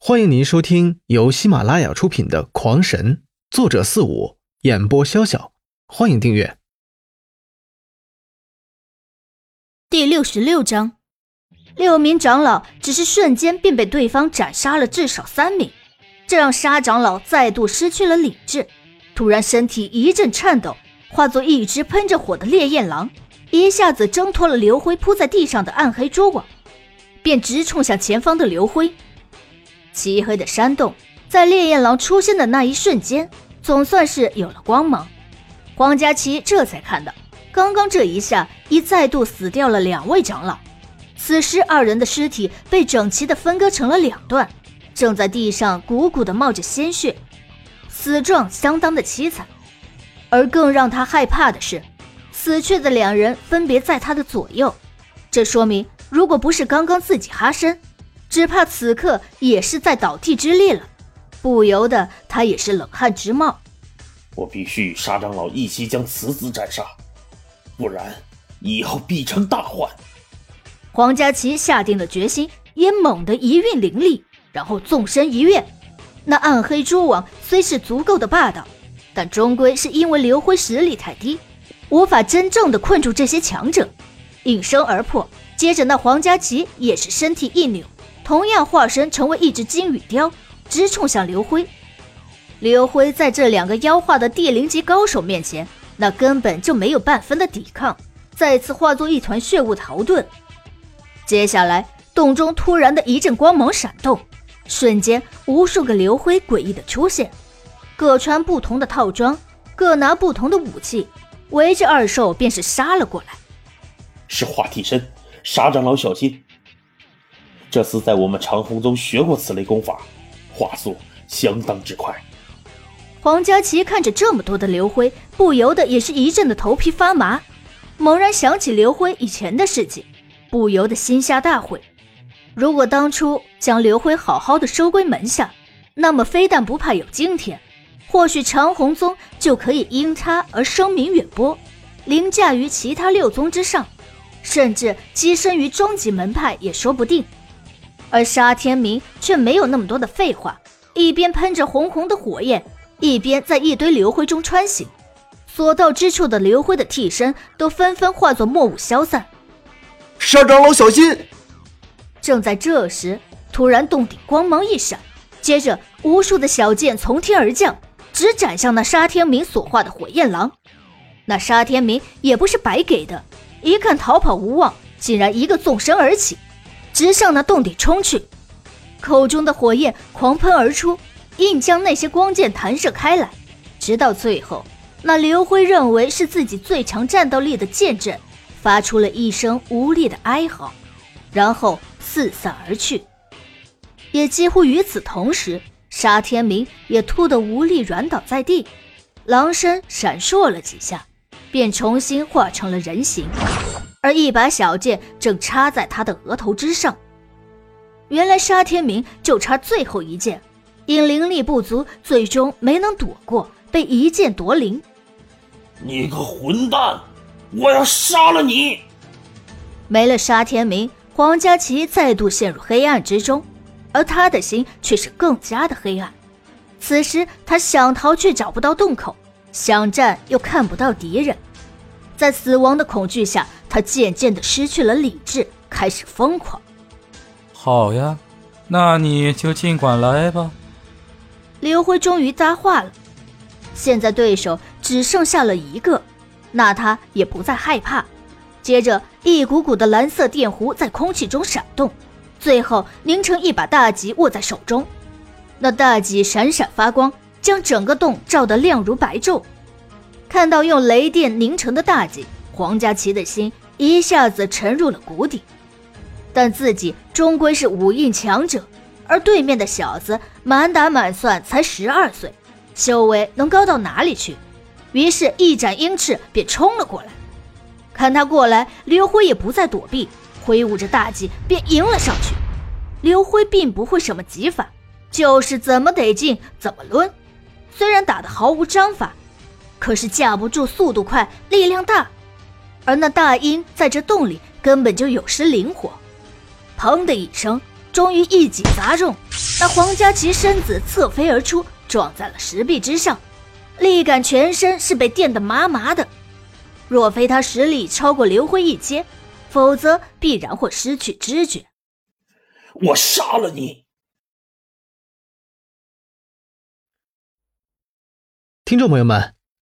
欢迎您收听由喜马拉雅出品的《狂神》，作者四五，演播潇潇。欢迎订阅。第六十六章，六名长老只是瞬间便被对方斩杀了至少三名，这让沙长老再度失去了理智。突然，身体一阵颤抖，化作一只喷着火的烈焰狼，一下子挣脱了刘辉铺在地上的暗黑蛛网，便直冲向前方的刘辉。漆黑的山洞，在烈焰狼出现的那一瞬间，总算是有了光芒。黄佳琪这才看到，刚刚这一下已再度死掉了两位长老。此时，二人的尸体被整齐的分割成了两段，正在地上鼓鼓的冒着鲜血，死状相当的凄惨。而更让他害怕的是，死去的两人分别在他的左右，这说明，如果不是刚刚自己哈身。只怕此刻也是在倒地之力了，不由得他也是冷汗直冒。我必须与沙长老一起将此子斩杀，不然以后必成大患。黄佳琪下定了决心，也猛地一运灵力，然后纵身一跃。那暗黑蛛网虽是足够的霸道，但终归是因为刘辉实力太低，无法真正的困住这些强者，应声而破。接着那黄佳琪也是身体一扭。同样化身成为一只金羽雕，直冲向刘辉。刘辉在这两个妖化的地灵级高手面前，那根本就没有半分的抵抗，再次化作一团血雾逃遁。接下来，洞中突然的一阵光芒闪动，瞬间无数个刘辉诡异的出现，各穿不同的套装，各拿不同的武器，围着二兽便是杀了过来。是化替身，沙长老小心！这厮在我们长虹宗学过此类功法，化速相当之快。黄佳琪看着这么多的刘辉，不由得也是一阵的头皮发麻。猛然想起刘辉以前的事情，不由得心下大悔。如果当初将刘辉好好的收归门下，那么非但不怕有今天，或许长虹宗就可以因他而声名远播，凌驾于其他六宗之上，甚至跻身于终极门派也说不定。而沙天明却没有那么多的废话，一边喷着红红的火焰，一边在一堆流灰中穿行，所到之处的流灰的替身都纷纷化作墨雾消散。沙长老小心！正在这时，突然洞顶光芒一闪，接着无数的小剑从天而降，直斩向那沙天明所化的火焰狼。那沙天明也不是白给的，一看逃跑无望，竟然一个纵身而起。直向那洞底冲去，口中的火焰狂喷而出，硬将那些光剑弹射开来。直到最后，那刘辉认为是自己最强战斗力的剑阵，发出了一声无力的哀嚎，然后四散而去。也几乎与此同时，沙天明也突得无力软倒在地，狼身闪烁了几下，便重新化成了人形。而一把小剑正插在他的额头之上。原来沙天明就差最后一剑，因灵力不足，最终没能躲过，被一剑夺灵。你个混蛋！我要杀了你！没了沙天明，黄佳琪再度陷入黑暗之中，而他的心却是更加的黑暗。此时他想逃却找不到洞口，想战又看不到敌人，在死亡的恐惧下。他渐渐的失去了理智，开始疯狂。好呀，那你就尽管来吧。刘辉终于搭话了。现在对手只剩下了一个，那他也不再害怕。接着，一股股的蓝色电弧在空气中闪动，最后凝成一把大戟握在手中。那大戟闪闪发光，将整个洞照得亮如白昼。看到用雷电凝成的大戟。黄佳琪的心一下子沉入了谷底，但自己终归是武印强者，而对面的小子满打满算才十二岁，修为能高到哪里去？于是，一展鹰翅便冲了过来。看他过来，刘辉也不再躲避，挥舞着大戟便迎了上去。刘辉并不会什么戟法，就是怎么得劲怎么抡。虽然打得毫无章法，可是架不住速度快，力量大。而那大鹰在这洞里根本就有失灵活，砰的一声，终于一戟砸中，那黄佳琪身子侧飞而出，撞在了石壁之上，力感全身是被电得麻麻的。若非他实力超过刘辉一阶，否则必然会失去知觉。我杀了你！听众朋友们，